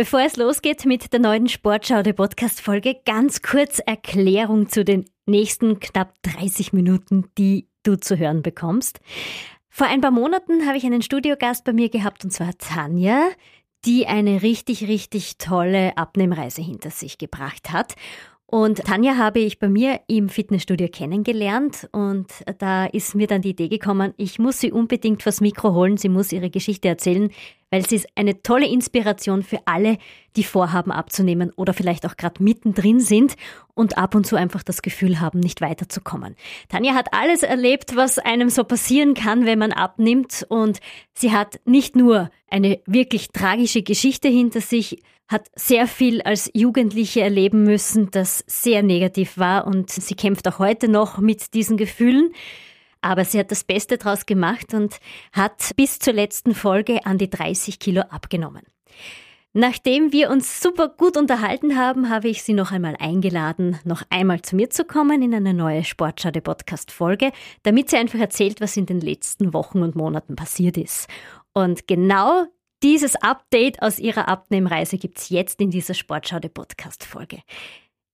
Bevor es losgeht mit der neuen Sportschau der Podcast-Folge, ganz kurz Erklärung zu den nächsten knapp 30 Minuten, die du zu hören bekommst. Vor ein paar Monaten habe ich einen Studiogast bei mir gehabt und zwar Tanja, die eine richtig, richtig tolle Abnehmreise hinter sich gebracht hat. Und Tanja habe ich bei mir im Fitnessstudio kennengelernt und da ist mir dann die Idee gekommen, ich muss sie unbedingt vors Mikro holen, sie muss ihre Geschichte erzählen, weil sie ist eine tolle Inspiration für alle, die vorhaben abzunehmen oder vielleicht auch gerade mittendrin sind und ab und zu einfach das Gefühl haben, nicht weiterzukommen. Tanja hat alles erlebt, was einem so passieren kann, wenn man abnimmt und sie hat nicht nur eine wirklich tragische Geschichte hinter sich, hat sehr viel als Jugendliche erleben müssen, das sehr negativ war und sie kämpft auch heute noch mit diesen Gefühlen. Aber sie hat das Beste draus gemacht und hat bis zur letzten Folge an die 30 Kilo abgenommen. Nachdem wir uns super gut unterhalten haben, habe ich sie noch einmal eingeladen, noch einmal zu mir zu kommen in eine neue Sportschade Podcast Folge, damit sie einfach erzählt, was in den letzten Wochen und Monaten passiert ist. Und genau dieses Update aus ihrer Abnehmreise gibt's jetzt in dieser Sportschau der Podcast-Folge.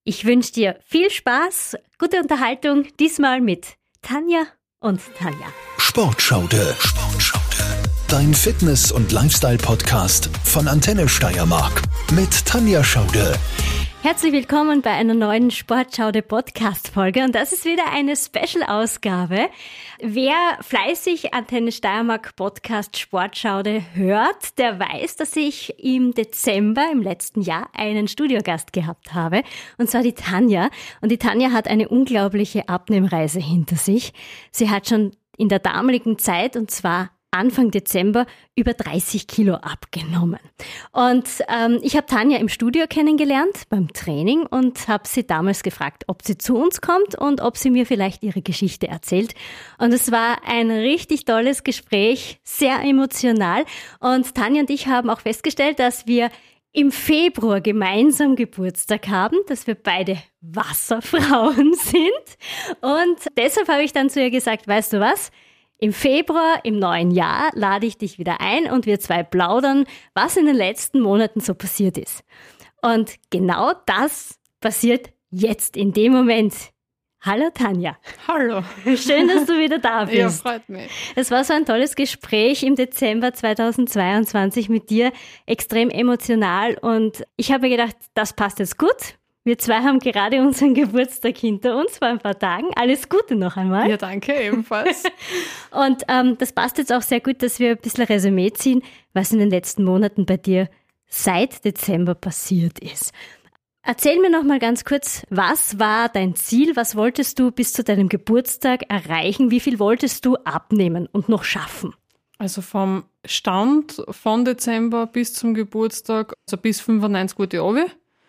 Ich wünsche dir viel Spaß, gute Unterhaltung, diesmal mit Tanja und Tanja. Sportschaude. Sportschaude. Dein Fitness- und Lifestyle-Podcast von Antenne Steiermark mit Tanja Schaude. Herzlich willkommen bei einer neuen Sportschaude Podcast Folge und das ist wieder eine Special Ausgabe. Wer fleißig Antenne Steiermark Podcast Sportschaude hört, der weiß, dass ich im Dezember im letzten Jahr einen Studiogast gehabt habe und zwar die Tanja und die Tanja hat eine unglaubliche Abnehmreise hinter sich. Sie hat schon in der damaligen Zeit und zwar Anfang Dezember über 30 Kilo abgenommen. Und ähm, ich habe Tanja im Studio kennengelernt beim Training und habe sie damals gefragt, ob sie zu uns kommt und ob sie mir vielleicht ihre Geschichte erzählt. Und es war ein richtig tolles Gespräch, sehr emotional. Und Tanja und ich haben auch festgestellt, dass wir im Februar gemeinsam Geburtstag haben, dass wir beide Wasserfrauen sind. Und deshalb habe ich dann zu ihr gesagt, weißt du was? Im Februar, im neuen Jahr, lade ich dich wieder ein und wir zwei plaudern, was in den letzten Monaten so passiert ist. Und genau das passiert jetzt in dem Moment. Hallo Tanja. Hallo. Schön, dass du wieder da bist. Ja, freut mich. Es war so ein tolles Gespräch im Dezember 2022 mit dir, extrem emotional und ich habe mir gedacht, das passt jetzt gut. Wir zwei haben gerade unseren Geburtstag hinter uns vor ein paar Tagen. Alles Gute noch einmal. Ja, danke, ebenfalls. Und ähm, das passt jetzt auch sehr gut, dass wir ein bisschen Resümee ziehen, was in den letzten Monaten bei dir seit Dezember passiert ist. Erzähl mir noch mal ganz kurz, was war dein Ziel? Was wolltest du bis zu deinem Geburtstag erreichen? Wie viel wolltest du abnehmen und noch schaffen? Also vom Stand von Dezember bis zum Geburtstag, also bis 95 gute Obi.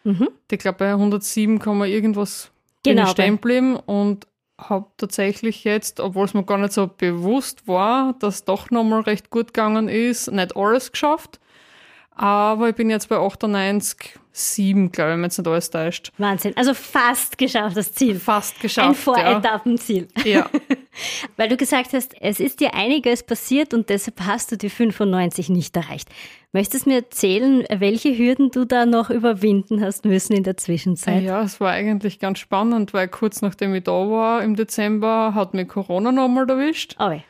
Mhm. Ich glaube, bei 107 kann man irgendwas genau, bin stehen bleiben und habe tatsächlich jetzt, obwohl es mir gar nicht so bewusst war, dass doch nochmal recht gut gegangen ist, nicht alles geschafft. Aber ich bin jetzt bei 98, 7, glaube ich, wenn es nicht alles täuscht. Wahnsinn. Also fast geschafft, das Ziel. Fast geschafft. Ein Voretappenziel. Ja. Weil du gesagt hast, es ist dir einiges passiert und deshalb hast du die 95 nicht erreicht. Möchtest du mir erzählen, welche Hürden du da noch überwinden hast müssen in der Zwischenzeit? Ja, es war eigentlich ganz spannend, weil kurz nachdem ich da war im Dezember hat mir Corona nochmal erwischt. Oh ja.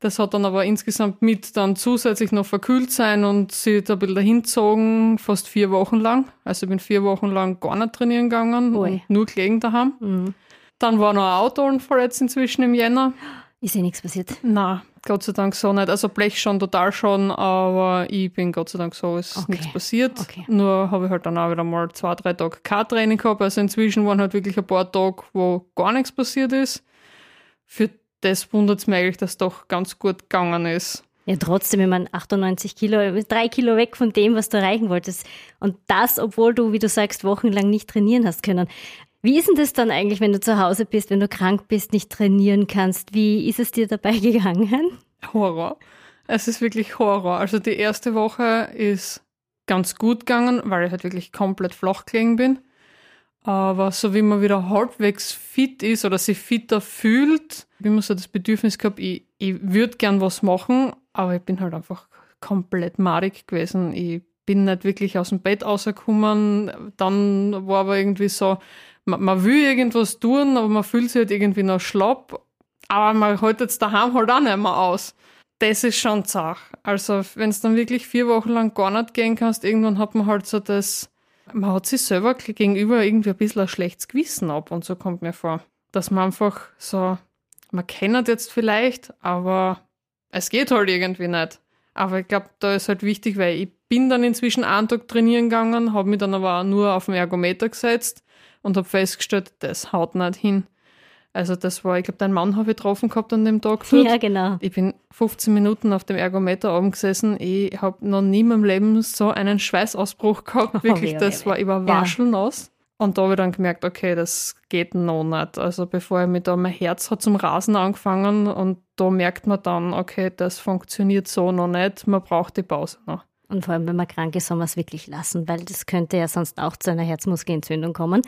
Das hat dann aber insgesamt mit dann zusätzlich noch verkühlt sein und sie da ein bisschen dahinzogen, fast vier Wochen lang. Also ich bin vier Wochen lang gar nicht trainieren gegangen und nur gelegen daheim. Mhm. Dann war noch ein Autounfall jetzt inzwischen im Jänner. Ist ja nichts passiert. Na, Gott sei Dank so nicht. Also Blech schon total schon, aber ich bin Gott sei Dank so, ist Okay. nichts passiert. Okay. Nur habe ich halt dann auch wieder mal zwei, drei Tage kein Training gehabt. Also inzwischen waren halt wirklich ein paar Tage, wo gar nichts passiert ist. Für das wundert es mich eigentlich, dass es doch ganz gut gegangen ist. Ja, trotzdem, ich meine, 98 Kilo, drei Kilo weg von dem, was du erreichen wolltest. Und das, obwohl du, wie du sagst, wochenlang nicht trainieren hast können. Wie ist denn das dann eigentlich, wenn du zu Hause bist, wenn du krank bist, nicht trainieren kannst? Wie ist es dir dabei gegangen? Horror. Es ist wirklich Horror. Also die erste Woche ist ganz gut gegangen, weil ich halt wirklich komplett flach gelegen bin. Aber so wie man wieder halbwegs fit ist oder sich fitter fühlt, ich immer so das Bedürfnis gehabt, ich, ich würde gern was machen, aber ich bin halt einfach komplett madig gewesen. Ich bin nicht wirklich aus dem Bett rausgekommen. Dann war aber irgendwie so, man, man will irgendwas tun, aber man fühlt sich halt irgendwie noch schlapp. Aber man hält jetzt daheim halt auch nicht mehr aus. Das ist schon zach. Also, wenn es dann wirklich vier Wochen lang gar nicht gehen kannst, irgendwann hat man halt so das, man hat sich selber gegenüber irgendwie ein bisschen ein schlechtes Gewissen ab und so kommt mir vor. Dass man einfach so, man kennt jetzt vielleicht, aber es geht halt irgendwie nicht. Aber ich glaube, da ist halt wichtig, weil ich bin dann inzwischen einen Tag trainieren gegangen, habe mich dann aber auch nur auf den Ergometer gesetzt und habe festgestellt, das haut nicht hin. Also das war, ich glaube, dein Mann habe ich getroffen gehabt an dem Tag. Dort. Ja, genau. Ich bin 15 Minuten auf dem Ergometer oben gesessen. Ich habe noch nie in meinem Leben so einen Schweißausbruch gehabt. Wirklich, oh, das war, ich war waschelnass. Ja. Und da habe ich dann gemerkt, okay, das geht noch nicht. Also bevor ich mich da, mein Herz hat zum Rasen angefangen und da merkt man dann, okay, das funktioniert so noch nicht, man braucht die Pause noch. Und vor allem, wenn man krank ist, soll man es wirklich lassen, weil das könnte ja sonst auch zu einer Herzmuskelentzündung kommen.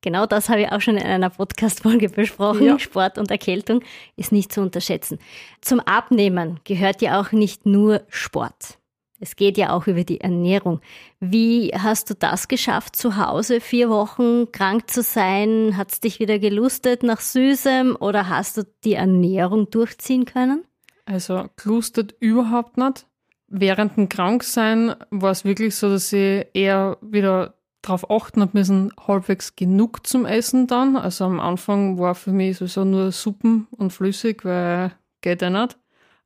Genau das habe ich auch schon in einer Podcast-Folge besprochen. Ja. Sport und Erkältung ist nicht zu unterschätzen. Zum Abnehmen gehört ja auch nicht nur Sport. Es geht ja auch über die Ernährung. Wie hast du das geschafft, zu Hause vier Wochen krank zu sein? Hat es dich wieder gelustet nach Süßem oder hast du die Ernährung durchziehen können? Also gelustet überhaupt nicht. Während dem Kranksein war es wirklich so, dass ich eher wieder darauf achten habe müssen, halbwegs genug zum Essen dann. Also am Anfang war für mich sowieso nur Suppen und flüssig, weil geht ja nicht.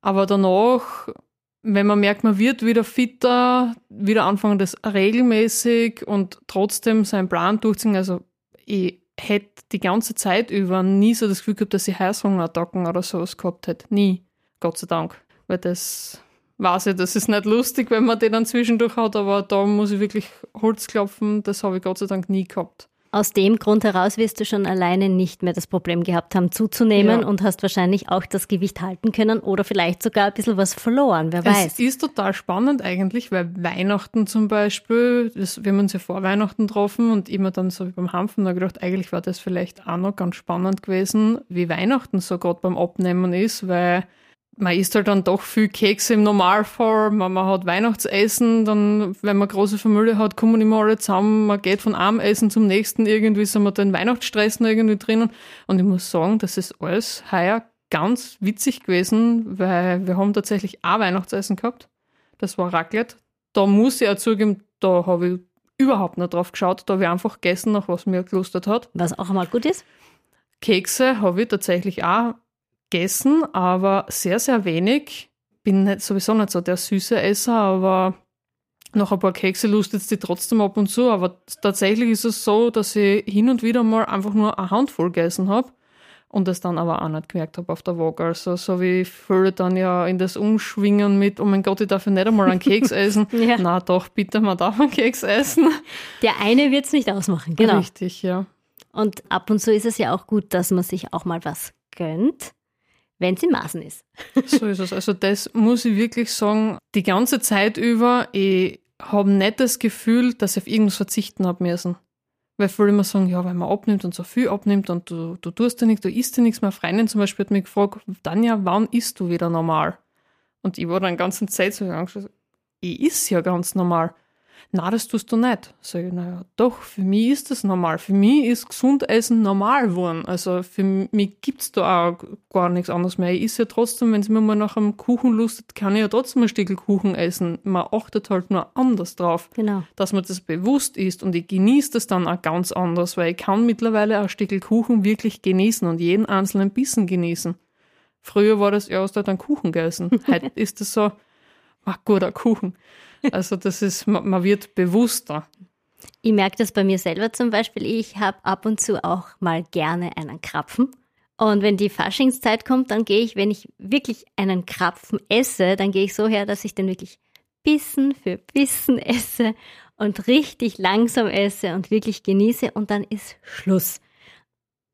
Aber danach wenn man merkt, man wird wieder fitter, wieder anfangen, das regelmäßig und trotzdem seinen Plan durchziehen. Also ich hätte die ganze Zeit über nie so das Gefühl gehabt, dass ich Heißhungerattacken oder sowas gehabt hätte. Nie. Gott sei Dank. Weil das weiß ich, das ist nicht lustig, wenn man den dann zwischendurch hat, aber da muss ich wirklich Holz klopfen. Das habe ich Gott sei Dank nie gehabt. Aus dem Grund heraus wirst du schon alleine nicht mehr das Problem gehabt haben, zuzunehmen ja. und hast wahrscheinlich auch das Gewicht halten können oder vielleicht sogar ein bisschen was verloren, wer weiß. Es ist total spannend eigentlich, weil Weihnachten zum Beispiel, das, wir haben uns ja vor Weihnachten getroffen und immer dann so wie beim Hanfen da gedacht, eigentlich war das vielleicht auch noch ganz spannend gewesen, wie Weihnachten so gerade beim Abnehmen ist, weil man isst halt dann doch viel Kekse im Normalfall, man, man hat Weihnachtsessen, dann, wenn man große Familie hat, kommen immer alle zusammen, man geht von einem Essen zum nächsten, irgendwie sind wir da in Weihnachtsstress noch irgendwie drinnen. Und ich muss sagen, das ist alles heuer ganz witzig gewesen, weil wir haben tatsächlich auch Weihnachtsessen gehabt. Das war Raclette. Da muss ich auch zugeben, da habe ich überhaupt nicht drauf geschaut, da habe ich einfach gegessen, nach was mir gelustert hat. Was auch einmal gut ist? Kekse habe ich tatsächlich auch gegessen, aber sehr, sehr wenig. Bin nicht, sowieso nicht so der süße Esser, aber noch ein paar Kekse lustet die trotzdem ab und zu. Aber tatsächlich ist es so, dass ich hin und wieder mal einfach nur eine Handvoll gegessen habe und das dann aber auch nicht gemerkt habe auf der Waage. Also so wie viele dann ja in das Umschwingen mit, oh mein Gott, ich darf ja nicht einmal einen Keks essen. ja. Na doch, bitte, man darf einen Keks essen. Der eine wird es nicht ausmachen, genau. Richtig, ja. Und ab und zu ist es ja auch gut, dass man sich auch mal was gönnt wenn es in Maßen ist. so ist es. Also das muss ich wirklich sagen, die ganze Zeit über, ich habe nicht das Gefühl, dass ich auf irgendwas verzichten habe müssen. Weil viele immer sagen, ja, weil man abnimmt und so viel abnimmt und du, du tust ja nichts, du isst ja nichts mehr. Freundin zum Beispiel hat mich gefragt, Tanja, wann isst du wieder normal? Und ich war dann die ganze Zeit so, ich isst ja ganz normal na, das tust du nicht. Sag ich, naja, doch, für mich ist das normal. Für mich ist gesund essen normal geworden. Also für mich gibt es da auch gar nichts anderes mehr. Ich esse ja trotzdem, wenn es mir mal nach einem Kuchen lustet, kann ich ja trotzdem ein Stück Kuchen essen. Man achtet halt nur anders drauf, genau. dass man das bewusst isst. Und ich genieße das dann auch ganz anders, weil ich kann mittlerweile ein Stück Kuchen wirklich genießen und jeden einzelnen Bissen genießen. Früher war das erst halt ein Kuchen gegessen. Heute ist das so, ach, guter Kuchen. Also das ist, man wird bewusster. Ich merke das bei mir selber zum Beispiel. Ich habe ab und zu auch mal gerne einen Krapfen. Und wenn die Faschingszeit kommt, dann gehe ich, wenn ich wirklich einen Krapfen esse, dann gehe ich so her, dass ich den wirklich Bissen für Bissen esse und richtig langsam esse und wirklich genieße und dann ist Schluss.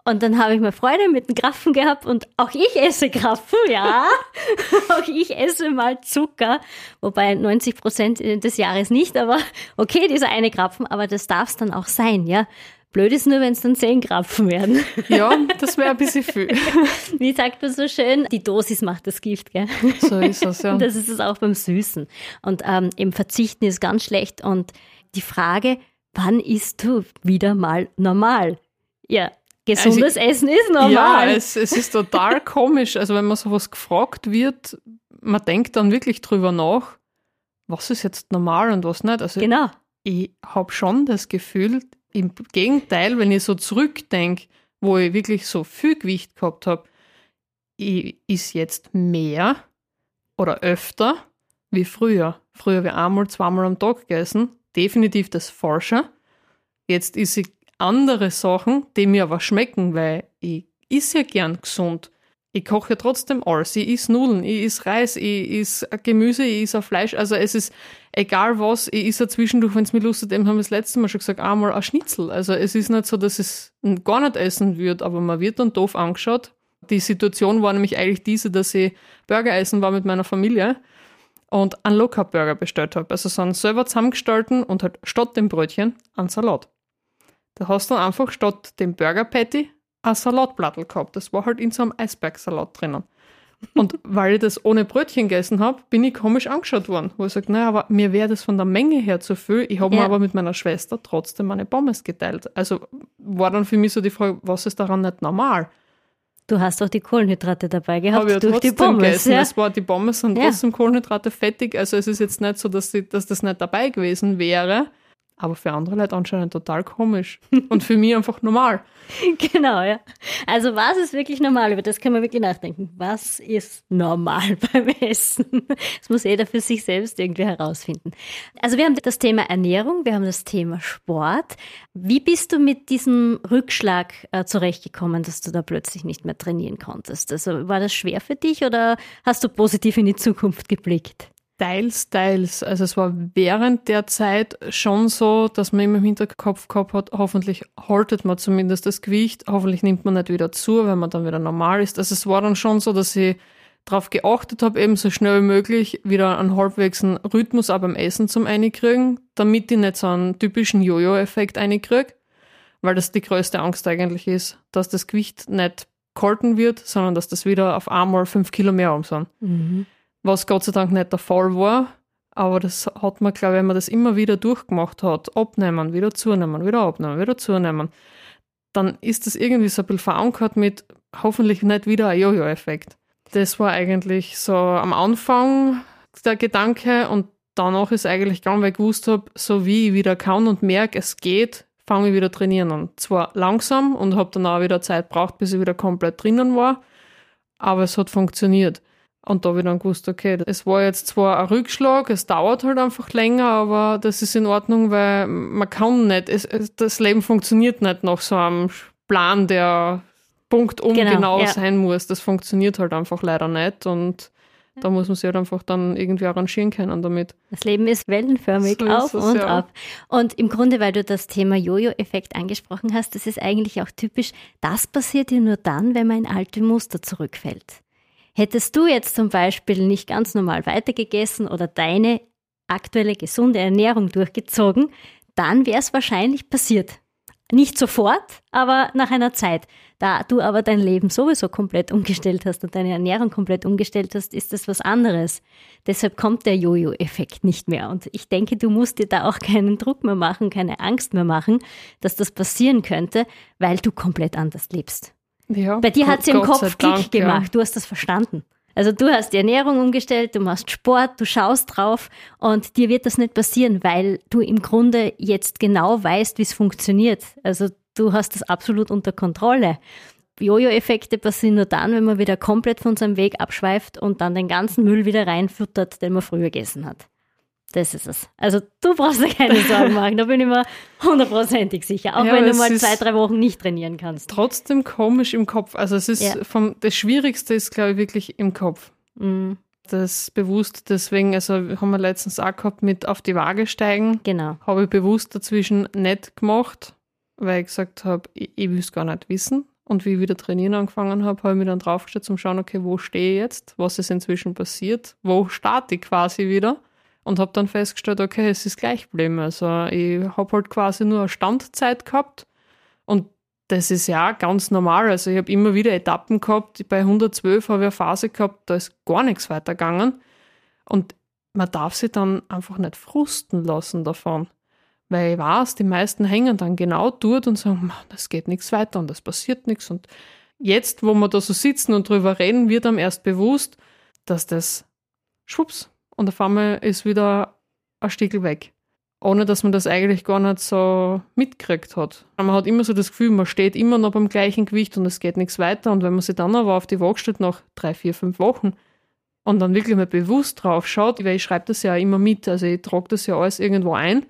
Und dann habe ich mal Freude mit den Krapfen gehabt und auch ich esse Krapfen, ja. auch ich esse mal Zucker, wobei 90 Prozent des Jahres nicht, aber okay, dieser eine Krapfen, aber das darf es dann auch sein, ja. Blöd ist nur, wenn es dann zehn Krapfen werden. Ja, das wäre ein bisschen viel. Wie sagt man so schön? Die Dosis macht das Gift, gell? So ist es, ja. Das ist es auch beim Süßen. Und ähm, eben Verzichten ist ganz schlecht. Und die Frage, wann isst du wieder mal normal? Ja, gesundes also, Essen ist normal. Ja, es, es ist total komisch. Also wenn man sowas gefragt wird, man denkt dann wirklich drüber nach, was ist jetzt normal und was nicht. Also genau. ich habe schon das Gefühl, im Gegenteil, wenn ich so zurückdenke, wo ich wirklich so viel Gewicht gehabt habe, ich ist jetzt mehr oder öfter wie früher. Früher habe ich einmal, zweimal am Tag gegessen. Definitiv das Falsche. Jetzt ist ich andere Sachen, die mir aber schmecken, weil ich is ja gern gesund. Ich koche ja trotzdem alles. Ich is Nudeln, ich is Reis, ich is Gemüse, ich is Fleisch. Also es ist egal was, ich is ja zwischendurch, wenn es mir Lust hat, eben haben wir das letzte Mal schon gesagt, einmal ein Schnitzel. Also es ist nicht so, dass es gar nicht essen wird, aber man wird dann doof angeschaut. Die Situation war nämlich eigentlich diese, dass ich Burger essen war mit meiner Familie und einen Low Burger bestellt habe. Also so einen selber zusammengestalten und halt statt dem Brötchen einen Salat. Da hast du dann einfach statt dem Burger Patty ein Salatblattl gehabt. Das war halt in so einem Eisbergsalat drinnen. Und weil ich das ohne Brötchen gegessen habe, bin ich komisch angeschaut worden. Wo ich sage, naja, aber mir wäre das von der Menge her zu viel. Ich habe ja. mir aber mit meiner Schwester trotzdem meine Pommes geteilt. Also war dann für mich so die Frage, was ist daran nicht normal? Du hast auch die Kohlenhydrate dabei gehabt ich durch die Pommes. Gegessen. Ja. Es war, die Pommes sind ja. trotzdem Kohlenhydrate fettig. Also es ist jetzt nicht so, dass, die, dass das nicht dabei gewesen wäre. Aber für andere Leute anscheinend total komisch. Und für mich einfach normal. Genau, ja. Also was ist wirklich normal? Über das kann man wirklich nachdenken. Was ist normal beim Essen? Das muss jeder für sich selbst irgendwie herausfinden. Also wir haben das Thema Ernährung, wir haben das Thema Sport. Wie bist du mit diesem Rückschlag äh, zurechtgekommen, dass du da plötzlich nicht mehr trainieren konntest? Also war das schwer für dich oder hast du positiv in die Zukunft geblickt? Teils, teils. Also es war während der Zeit schon so, dass man immer im Hinterkopf gehabt hat, hoffentlich haltet man zumindest das Gewicht, hoffentlich nimmt man nicht wieder zu, wenn man dann wieder normal ist. Also es war dann schon so, dass ich darauf geachtet habe, eben so schnell wie möglich wieder einen halbwegs Rhythmus auch beim Essen zum einkriegen, damit ich nicht so einen typischen Jojo-Effekt einkriege, weil das die größte Angst eigentlich ist, dass das Gewicht nicht gehalten wird, sondern dass das wieder auf einmal fünf Kilo mehr um sind. Mhm was Gott sei Dank nicht der Fall war. Aber das hat man, glaube ich, wenn man das immer wieder durchgemacht hat, abnehmen, wieder zunehmen, wieder abnehmen, wieder zunehmen, dann ist das irgendwie so ein bisschen verankert mit hoffentlich nicht wieder ein Jojo-Effekt. Das war eigentlich so am Anfang der Gedanke und danach ist eigentlich gegangen, weil ich gewusst habe, so wie ich wieder kann und merke, es geht, fange ich wieder trainieren an. Zwar langsam und habe dann auch wieder Zeit braucht, bis ich wieder komplett drinnen war, aber es hat funktioniert. Und da habe ich dann gewusst, okay, es war jetzt zwar ein Rückschlag, es dauert halt einfach länger, aber das ist in Ordnung, weil man kann nicht, es, es, das Leben funktioniert nicht nach so einem Plan, der punktum genau, genau ja. sein muss. Das funktioniert halt einfach leider nicht und da muss man sich halt einfach dann irgendwie arrangieren können damit. Das Leben ist wellenförmig, so auf es, und ja. ab. Und im Grunde, weil du das Thema Jojo-Effekt angesprochen hast, das ist eigentlich auch typisch, das passiert ja nur dann, wenn man in alte Muster zurückfällt. Hättest du jetzt zum Beispiel nicht ganz normal weitergegessen oder deine aktuelle gesunde Ernährung durchgezogen, dann wäre es wahrscheinlich passiert. Nicht sofort, aber nach einer Zeit. Da du aber dein Leben sowieso komplett umgestellt hast und deine Ernährung komplett umgestellt hast, ist das was anderes. Deshalb kommt der Jojo-Effekt nicht mehr. Und ich denke, du musst dir da auch keinen Druck mehr machen, keine Angst mehr machen, dass das passieren könnte, weil du komplett anders lebst. Ja, Bei dir hat es im Kopf Klick gemacht, ja. du hast das verstanden. Also du hast die Ernährung umgestellt, du machst Sport, du schaust drauf und dir wird das nicht passieren, weil du im Grunde jetzt genau weißt, wie es funktioniert. Also du hast das absolut unter Kontrolle. Jojo-Effekte passieren nur dann, wenn man wieder komplett von seinem Weg abschweift und dann den ganzen Müll wieder reinfüttert, den man früher gegessen hat. Das ist es. Also du brauchst dir keine Sorgen machen, da bin ich mir hundertprozentig sicher. Auch ja, wenn du mal zwei, drei Wochen nicht trainieren kannst. Trotzdem komisch im Kopf. Also es ist ja. vom, das Schwierigste ist, glaube ich, wirklich im Kopf. Mhm. Das bewusst, deswegen, also haben wir letztens auch gehabt mit auf die Waage steigen. Genau. Habe ich bewusst dazwischen nicht gemacht, weil ich gesagt habe, ich, ich will es gar nicht wissen. Und wie ich wieder trainieren angefangen habe, habe ich mich dann draufgestellt zum Schauen, okay, wo stehe ich jetzt? Was ist inzwischen passiert? Wo starte ich quasi wieder? Und habe dann festgestellt, okay, es ist gleich geblieben. Also ich habe halt quasi nur eine Standzeit gehabt Und das ist ja ganz normal. Also ich habe immer wieder Etappen gehabt. Bei 112 habe ich eine Phase gehabt, da ist gar nichts weitergegangen. Und man darf sich dann einfach nicht frusten lassen davon. Weil ich weiß, die meisten hängen dann genau dort und sagen, das geht nichts weiter und das passiert nichts. Und jetzt, wo wir da so sitzen und drüber reden, wird einem erst bewusst, dass das schwupps und auf einmal ist wieder ein Stickel weg. Ohne dass man das eigentlich gar nicht so mitgekriegt hat. Man hat immer so das Gefühl, man steht immer noch beim gleichen Gewicht und es geht nichts weiter. Und wenn man sich dann aber auf die Waage nach drei, vier, fünf Wochen und dann wirklich mal bewusst drauf schaut, weil ich schreibe das ja immer mit, also ich trage das ja alles irgendwo ein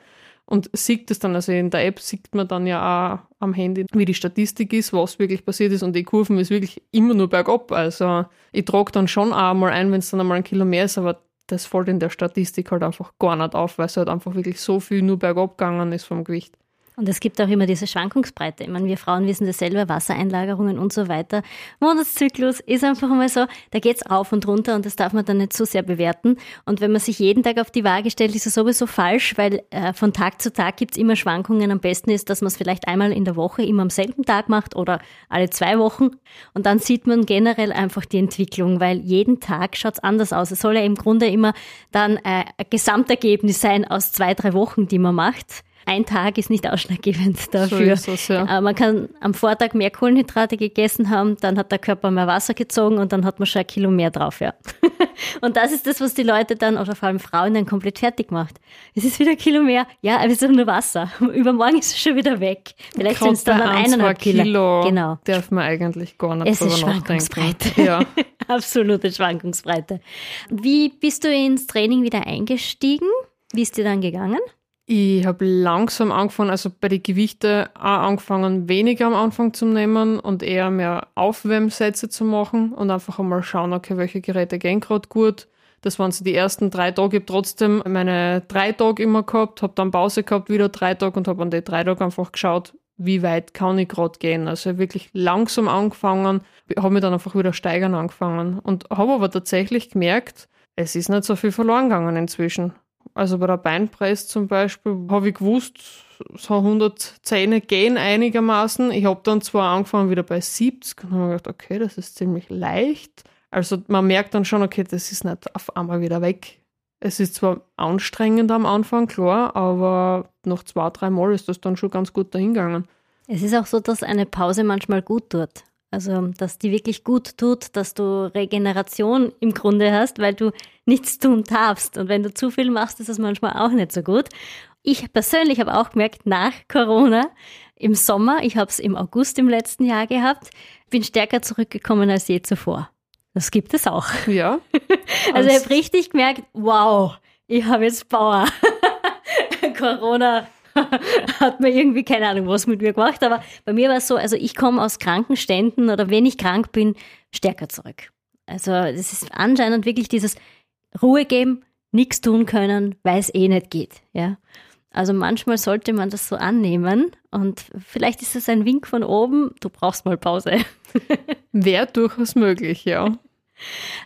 und sieht das dann, also in der App sieht man dann ja auch am Handy, wie die Statistik ist, was wirklich passiert ist und die Kurven ist wirklich immer nur bergab. Also ich trage dann schon auch mal ein, wenn es dann einmal ein Kilo mehr ist, aber das fällt in der Statistik halt einfach gar nicht auf, weil es halt einfach wirklich so viel nur bergab gegangen ist vom Gewicht. Und es gibt auch immer diese Schwankungsbreite. Ich meine, wir Frauen wissen das selber, Wassereinlagerungen und so weiter. Monatszyklus ist einfach mal so, da geht's rauf und runter und das darf man dann nicht so sehr bewerten. Und wenn man sich jeden Tag auf die Waage stellt, ist es sowieso falsch, weil äh, von Tag zu Tag gibt's immer Schwankungen. Am besten ist, dass man es vielleicht einmal in der Woche immer am selben Tag macht oder alle zwei Wochen. Und dann sieht man generell einfach die Entwicklung, weil jeden Tag schaut's anders aus. Es soll ja im Grunde immer dann äh, ein Gesamtergebnis sein aus zwei, drei Wochen, die man macht ein Tag ist nicht ausschlaggebend dafür. So es, ja. Äh, man kann am Vortag mehr Kohlenhydrate gegessen haben, dann hat der Körper mehr Wasser gezogen und dann hat man schon ein Kilo mehr drauf, ja. und das ist das, was die Leute dann, oder vor allem Frauen, dann komplett fertig macht. Es ist wieder ein Kilo mehr. Ja, aber es ist nur Wasser. Übermorgen ist es schon wieder weg. Vielleicht sind es dann noch eineinhalb Kilo. Kilo. Genau. Darf man eigentlich gar nicht Es ist Schwankungsbreite. Ja. Absolute Schwankungsbreite. Wie bist du ins Training wieder eingestiegen? Wie ist dir dann gegangen? Ich habe langsam angefangen, also bei den Gewichten auch angefangen, weniger am Anfang zu nehmen und eher mehr Aufwärmsätze zu machen und einfach einmal schauen, okay, welche Geräte gehen gerade gut. Das waren so die ersten drei Tage. Ich habe trotzdem meine drei Tage immer gehabt, habe dann Pause gehabt, wieder drei Tage und habe an die drei Tage einfach geschaut, wie weit kann ich gerade gehen. Also wirklich langsam angefangen, habe mich dann einfach wieder steigern angefangen und habe aber tatsächlich gemerkt, es ist nicht so viel verloren gegangen inzwischen. Also bei der Beinpress zum Beispiel habe ich gewusst, so 110 gehen einigermaßen. Ich habe dann zwar angefangen wieder bei 70 und habe gedacht, okay, das ist ziemlich leicht. Also man merkt dann schon, okay, das ist nicht auf einmal wieder weg. Es ist zwar anstrengend am Anfang, klar, aber nach zwei, drei Mal ist das dann schon ganz gut dahingegangen. Es ist auch so, dass eine Pause manchmal gut tut. Also, dass die wirklich gut tut, dass du Regeneration im Grunde hast, weil du nichts tun darfst. Und wenn du zu viel machst, ist das manchmal auch nicht so gut. Ich persönlich habe auch gemerkt, nach Corona im Sommer, ich habe es im August im letzten Jahr gehabt, bin stärker zurückgekommen als je zuvor. Das gibt es auch. Ja. also ich habe richtig gemerkt, wow, ich habe jetzt Power. Corona hat mir irgendwie keine Ahnung, was mit mir gemacht, aber bei mir war es so, also ich komme aus Krankenständen oder wenn ich krank bin, stärker zurück. Also es ist anscheinend wirklich dieses Ruhe geben, nichts tun können, weil es eh nicht geht, ja. Also manchmal sollte man das so annehmen und vielleicht ist es ein Wink von oben, du brauchst mal Pause. Wäre durchaus möglich, ja.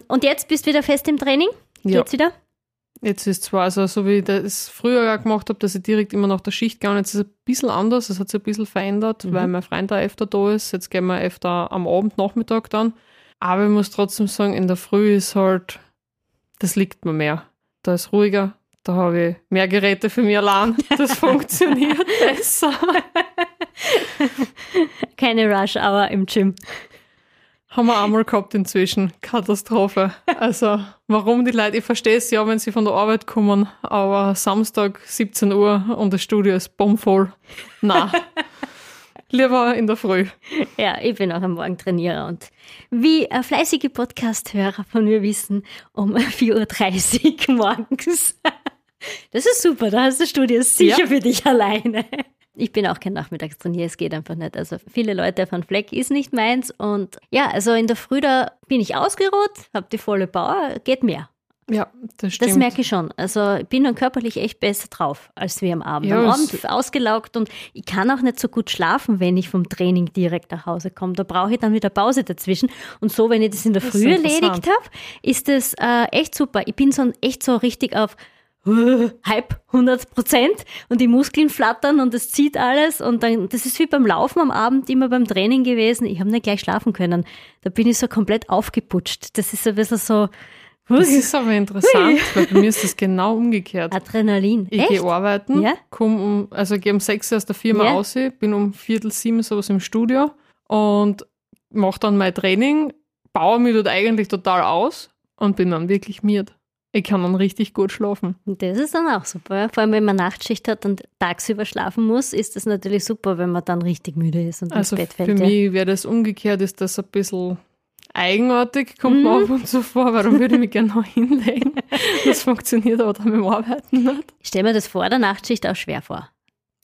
Und jetzt bist du wieder fest im Training? Geht's ja. wieder? Jetzt ist zwar also so, wie ich das früher gemacht habe, dass ich direkt immer nach der Schicht gehe. Jetzt ist es ein bisschen anders, es hat sich ein bisschen verändert, mhm. weil mein Freund da öfter da ist. Jetzt gehen wir öfter am Abend, Nachmittag dann. Aber ich muss trotzdem sagen, in der Früh ist halt, das liegt mir mehr. Da ist ruhiger, da habe ich mehr Geräte für mich allein. Das funktioniert besser. Keine Rush-Hour im Gym. Haben wir einmal gehabt inzwischen. Katastrophe. Also, warum die Leute, ich verstehe es ja, wenn sie von der Arbeit kommen, aber Samstag 17 Uhr und das Studio ist bombvoll. Na. Lieber in der Früh. Ja, ich bin auch am Morgen Trainierer und wie fleißige Podcast-Hörer von mir wissen, um 4.30 Uhr morgens. Das ist super, da hast du das Studio sicher ja. für dich alleine. Ich bin auch kein Nachmittagstrainier, es geht einfach nicht. Also viele Leute von Fleck ist nicht meins. Und ja, also in der Früh, da bin ich ausgeruht, habe die volle Power, geht mehr. Ja, das stimmt. Das merke ich schon. Also ich bin dann körperlich echt besser drauf als wir am Abend. Ja, am Abend ausgelaugt und ich kann auch nicht so gut schlafen, wenn ich vom Training direkt nach Hause komme. Da brauche ich dann wieder Pause dazwischen. Und so, wenn ich das in der Früh erledigt habe, ist das äh, echt super. Ich bin so echt so richtig auf halb 100 Prozent und die Muskeln flattern und es zieht alles und dann, das ist wie beim Laufen am Abend immer beim Training gewesen. Ich habe nicht gleich schlafen können. Da bin ich so komplett aufgeputscht. Das ist ein bisschen so, das ist aber interessant, weil bei mir ist das genau umgekehrt. Adrenalin. Ich gehe arbeiten, ja? komm um, also gehe um sechs aus der Firma ja? aus, bin um viertel sieben sowas im Studio und mache dann mein Training, baue mich dort eigentlich total aus und bin dann wirklich miert. Ich kann dann richtig gut schlafen. Das ist dann auch super. Vor allem, wenn man Nachtschicht hat und tagsüber schlafen muss, ist das natürlich super, wenn man dann richtig müde ist und also ins Bett fällt. Für ja. mich wäre das umgekehrt, ist das ein bisschen eigenartig, kommt mhm. mir ab und zu vor, warum würde ich mich gerne noch hinlegen? Das funktioniert aber dann mit dem Arbeiten nicht. Ich stelle mir das vor der Nachtschicht auch schwer vor.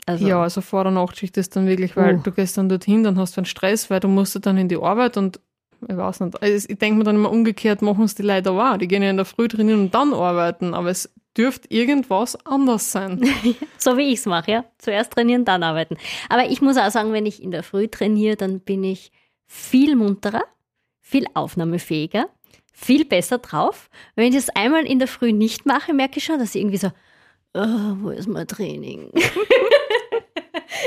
Also. Ja, also vor der Nachtschicht ist dann wirklich, weil uh. du gehst dann dorthin, dann hast du einen Stress, weil du musst dann in die Arbeit und ich weiß nicht. Also ich denke mir dann immer umgekehrt, machen es die Leute auch. Die gehen ja in der Früh drinnen und dann arbeiten, aber es dürfte irgendwas anders sein. so wie ich es mache, ja. Zuerst trainieren, dann arbeiten. Aber ich muss auch sagen, wenn ich in der Früh trainiere, dann bin ich viel munterer viel aufnahmefähiger, viel besser drauf. Wenn ich das einmal in der Früh nicht mache, merke ich schon, dass ich irgendwie so, oh, wo ist mein Training?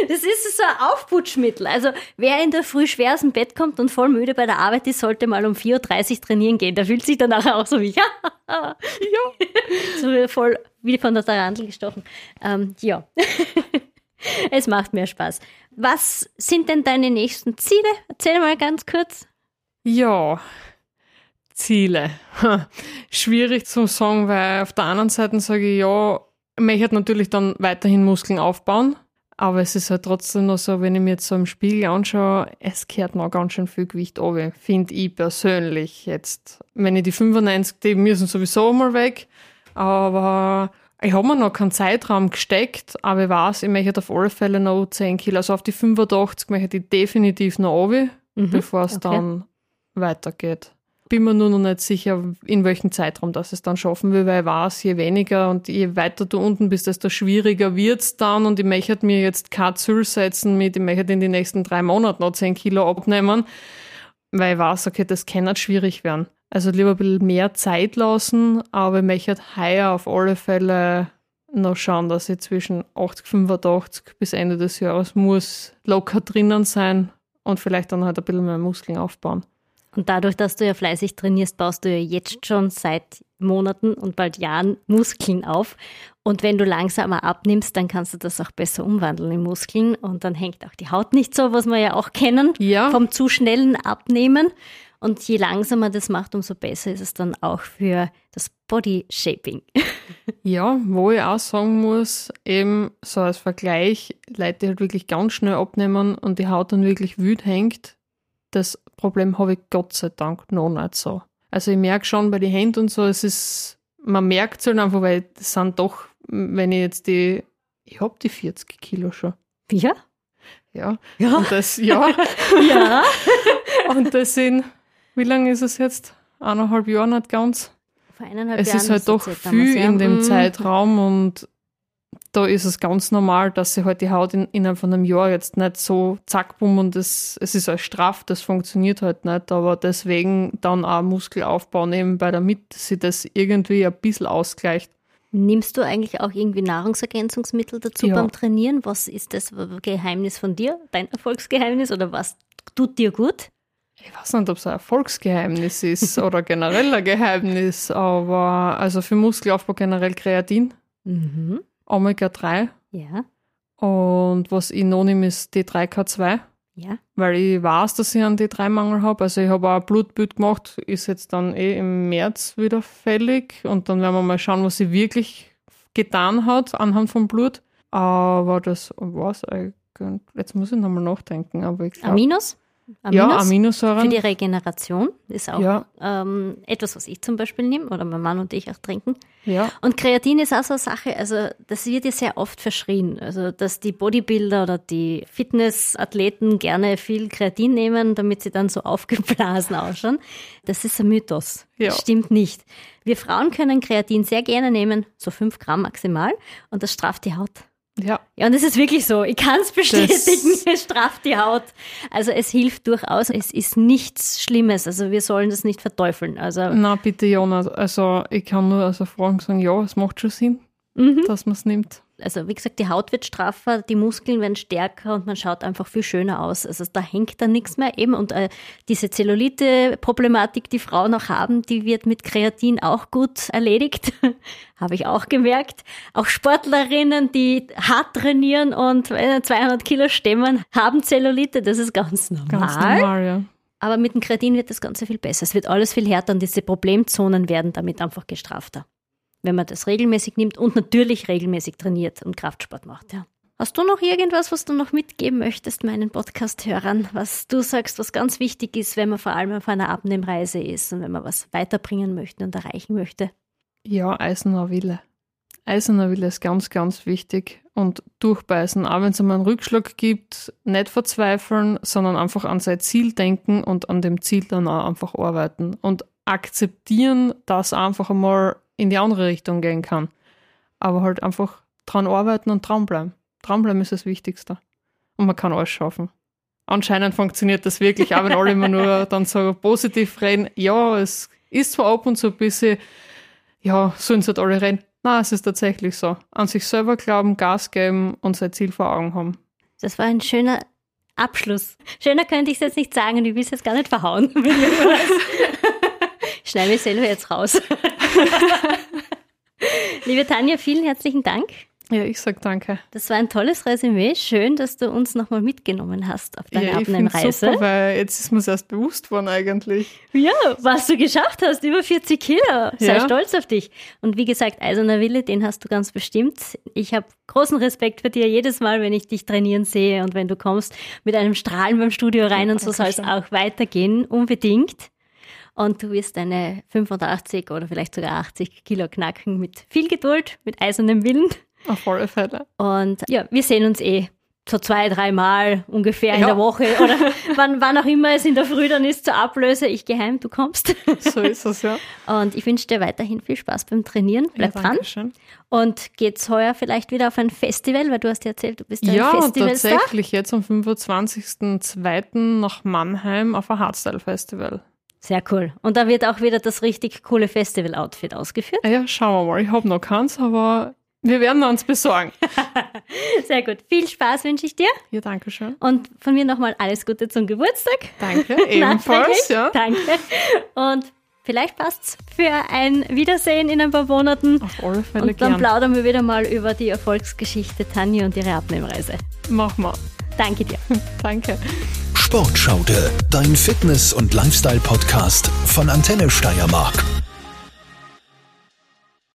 das ist so ein Aufputschmittel. Also wer in der Früh schwer aus dem Bett kommt und voll müde bei der Arbeit ist, sollte mal um 4.30 Uhr trainieren gehen. Der fühlt sich dann auch so wie, ja, ja. so voll wie von der Tarantel gestochen. Ähm, ja. es macht mehr Spaß. Was sind denn deine nächsten Ziele? Erzähl mal ganz kurz. Ja, Ziele. Schwierig zu sagen, weil auf der anderen Seite sage ich ja, möchte natürlich dann weiterhin Muskeln aufbauen, aber es ist halt trotzdem noch so, wenn ich mir jetzt so im Spiegel anschaue, es kehrt noch ganz schön viel Gewicht runter, finde ich persönlich jetzt. Wenn ich die 95, die müssen sowieso mal weg, aber ich habe mir noch keinen Zeitraum gesteckt, aber ich weiß, ich möchte auf alle Fälle noch 10 Kilo, also auf die 85 möchte ich definitiv noch runter, mhm, bevor es okay. dann weitergeht. Bin mir nur noch nicht sicher, in welchem Zeitraum das es dann schaffen will, weil ich weiß, je weniger und je weiter du unten bist, desto schwieriger wird es dann und ich möchte mir jetzt kein Ziel setzen mit, ich möchte in den nächsten drei Monaten noch 10 Kilo abnehmen, weil ich weiß, okay, das kann nicht schwierig werden. Also lieber ein bisschen mehr Zeit lassen, aber ich möchte heuer auf alle Fälle noch schauen, dass ich zwischen 80, 85 bis Ende des Jahres muss locker drinnen sein und vielleicht dann halt ein bisschen mehr Muskeln aufbauen. Und dadurch, dass du ja fleißig trainierst, baust du ja jetzt schon seit Monaten und bald Jahren Muskeln auf. Und wenn du langsamer abnimmst, dann kannst du das auch besser umwandeln in Muskeln und dann hängt auch die Haut nicht so, was wir ja auch kennen ja. vom zu schnellen Abnehmen. Und je langsamer das macht, umso besser ist es dann auch für das Body Shaping. Ja, wo ich auch sagen muss, eben so als Vergleich, Leute, die halt wirklich ganz schnell abnehmen und die Haut dann wirklich wüt hängt, das Problem habe ich Gott sei Dank noch nicht so. Also ich merke schon bei den Händen und so, es ist, man merkt es halt einfach, weil das sind doch, wenn ich jetzt die, ich habe die 40 Kilo schon. Ja? Ja. Ja. Und das, ja. ja. und das sind, wie lange ist es jetzt? Eineinhalb Jahre nicht ganz. Vor eineinhalb es Jahren ist halt doch viel in dem mhm. Zeitraum und da ist es ganz normal, dass sie halt die Haut in, innerhalb von einem Jahr jetzt nicht so zack, bumm und das, es ist halt straff, das funktioniert halt nicht, aber deswegen dann auch Muskelaufbau nebenbei, damit sie das irgendwie ein bisschen ausgleicht. Nimmst du eigentlich auch irgendwie Nahrungsergänzungsmittel dazu ja. beim Trainieren? Was ist das Geheimnis von dir, dein Erfolgsgeheimnis oder was tut dir gut? Ich weiß nicht, ob es ein Erfolgsgeheimnis ist oder generell ein Geheimnis, aber also für Muskelaufbau generell Kreatin. Mhm. Omega-3. Ja. Und was ich noch nehme, ist D3K2. Ja. Weil ich weiß, dass ich einen D3-Mangel habe. Also ich habe auch ein Blutbild gemacht, ist jetzt dann eh im März wieder fällig. Und dann werden wir mal schauen, was sie wirklich getan hat anhand vom Blut. Aber das war's eigentlich. Jetzt muss ich nochmal nachdenken. Aber ich glaub, Aminos? Aminos ja, Aminosäuren. Für die Regeneration ist auch ja. ähm, etwas, was ich zum Beispiel nehme oder mein Mann und ich auch trinken. Ja. Und Kreatin ist auch so eine Sache, also das wird ja sehr oft verschrien. Also, dass die Bodybuilder oder die Fitnessathleten gerne viel Kreatin nehmen, damit sie dann so aufgeblasen ausschauen. Das ist ein Mythos. Ja. Das stimmt nicht. Wir Frauen können Kreatin sehr gerne nehmen, so fünf Gramm maximal, und das straft die Haut. Ja. Ja, und es ist wirklich so. Ich kann es bestätigen, es strafft die Haut. Also es hilft durchaus. Es ist nichts Schlimmes. Also wir sollen das nicht verteufeln. Also Na bitte, Jonas. Also ich kann nur als Erfahrung sagen, ja, es macht schon Sinn. mhm. dass man es nimmt. Also wie gesagt, die Haut wird straffer, die Muskeln werden stärker und man schaut einfach viel schöner aus. Also da hängt dann nichts mehr eben. Und äh, diese Zellulite-Problematik, die Frauen auch haben, die wird mit Kreatin auch gut erledigt. Habe ich auch gemerkt. Auch Sportlerinnen, die hart trainieren und 200 äh, Kilo stemmen, haben Zellulite. Das ist ganz normal. Ganz normal, ja. Aber mit dem Kreatin wird das Ganze viel besser. Es wird alles viel härter und diese Problemzonen werden damit einfach gestrafter wenn man das regelmäßig nimmt und natürlich regelmäßig trainiert und Kraftsport macht. Ja. Hast du noch irgendwas, was du noch mitgeben möchtest meinen Podcast-Hörern, was du sagst, was ganz wichtig ist, wenn man vor allem auf einer Abnehmreise ist und wenn man was weiterbringen möchte und erreichen möchte? Ja, eiserner Wille. Eiserner Wille ist ganz, ganz wichtig und durchbeißen. Auch wenn es einmal einen Rückschlag gibt, nicht verzweifeln, sondern einfach an sein Ziel denken und an dem Ziel dann auch einfach arbeiten und akzeptieren, dass einfach einmal in die andere Richtung gehen kann. Aber halt einfach dran arbeiten und dranbleiben. Dranbleiben ist das Wichtigste. Und man kann alles schaffen. Anscheinend funktioniert das wirklich, auch wenn alle immer nur dann so positiv reden. Ja, es ist zwar ab und zu ein bisschen, ja, sollen sie halt alle reden. Nein, es ist tatsächlich so. An sich selber glauben, Gas geben und sein Ziel vor Augen haben. Das war ein schöner Abschluss. Schöner könnte ich es jetzt nicht sagen und ich will es jetzt gar nicht verhauen. ich schneide mich selber jetzt raus. Liebe Tanja, vielen herzlichen Dank. Ja, ich sag danke. Das war ein tolles Resümee. Schön, dass du uns nochmal mitgenommen hast auf deine ja, Abnehmreise. Super, weil jetzt ist mir es erst bewusst worden eigentlich. Ja, was du geschafft hast, über 40 Kilo. Sei ja. stolz auf dich. Und wie gesagt, Eiserner Wille, den hast du ganz bestimmt. Ich habe großen Respekt für dir jedes Mal, wenn ich dich trainieren sehe und wenn du kommst mit einem Strahlen beim Studio rein ja, und so soll es auch weitergehen, unbedingt und du wirst deine 85 oder vielleicht sogar 80 Kilo knacken mit viel Geduld, mit eisernem Willen. Auf alle Fälle. Und ja, wir sehen uns eh so zwei, dreimal ungefähr ja. in der Woche oder wann, wann auch immer es in der Früh dann ist zur Ablöse. Ich geheim, du kommst. So ist es, ja. Und ich wünsche dir weiterhin viel Spaß beim Trainieren. Bleib ja, dran. Schön. Und geht's heuer vielleicht wieder auf ein Festival, weil du hast ja erzählt, du bist ja. Ja, tatsächlich. Jetzt am 25.02. nach Mannheim auf ein Hardstyle-Festival. Sehr cool. Und da wird auch wieder das richtig coole Festival-Outfit ausgeführt. Ja, schauen wir mal. Ich habe noch keins, aber wir werden uns besorgen. Sehr gut. Viel Spaß wünsche ich dir. Ja, danke schön. Und von mir nochmal alles Gute zum Geburtstag. Danke, ebenfalls. ja. Danke. Und vielleicht passt es für ein Wiedersehen in ein paar Monaten. Auf alle Fälle Und dann gern. plaudern wir wieder mal über die Erfolgsgeschichte Tanja und ihre Abnehmreise. Mach mal. Danke dir. danke. Sportschaude, dein Fitness- und Lifestyle-Podcast von Antenne Steiermark.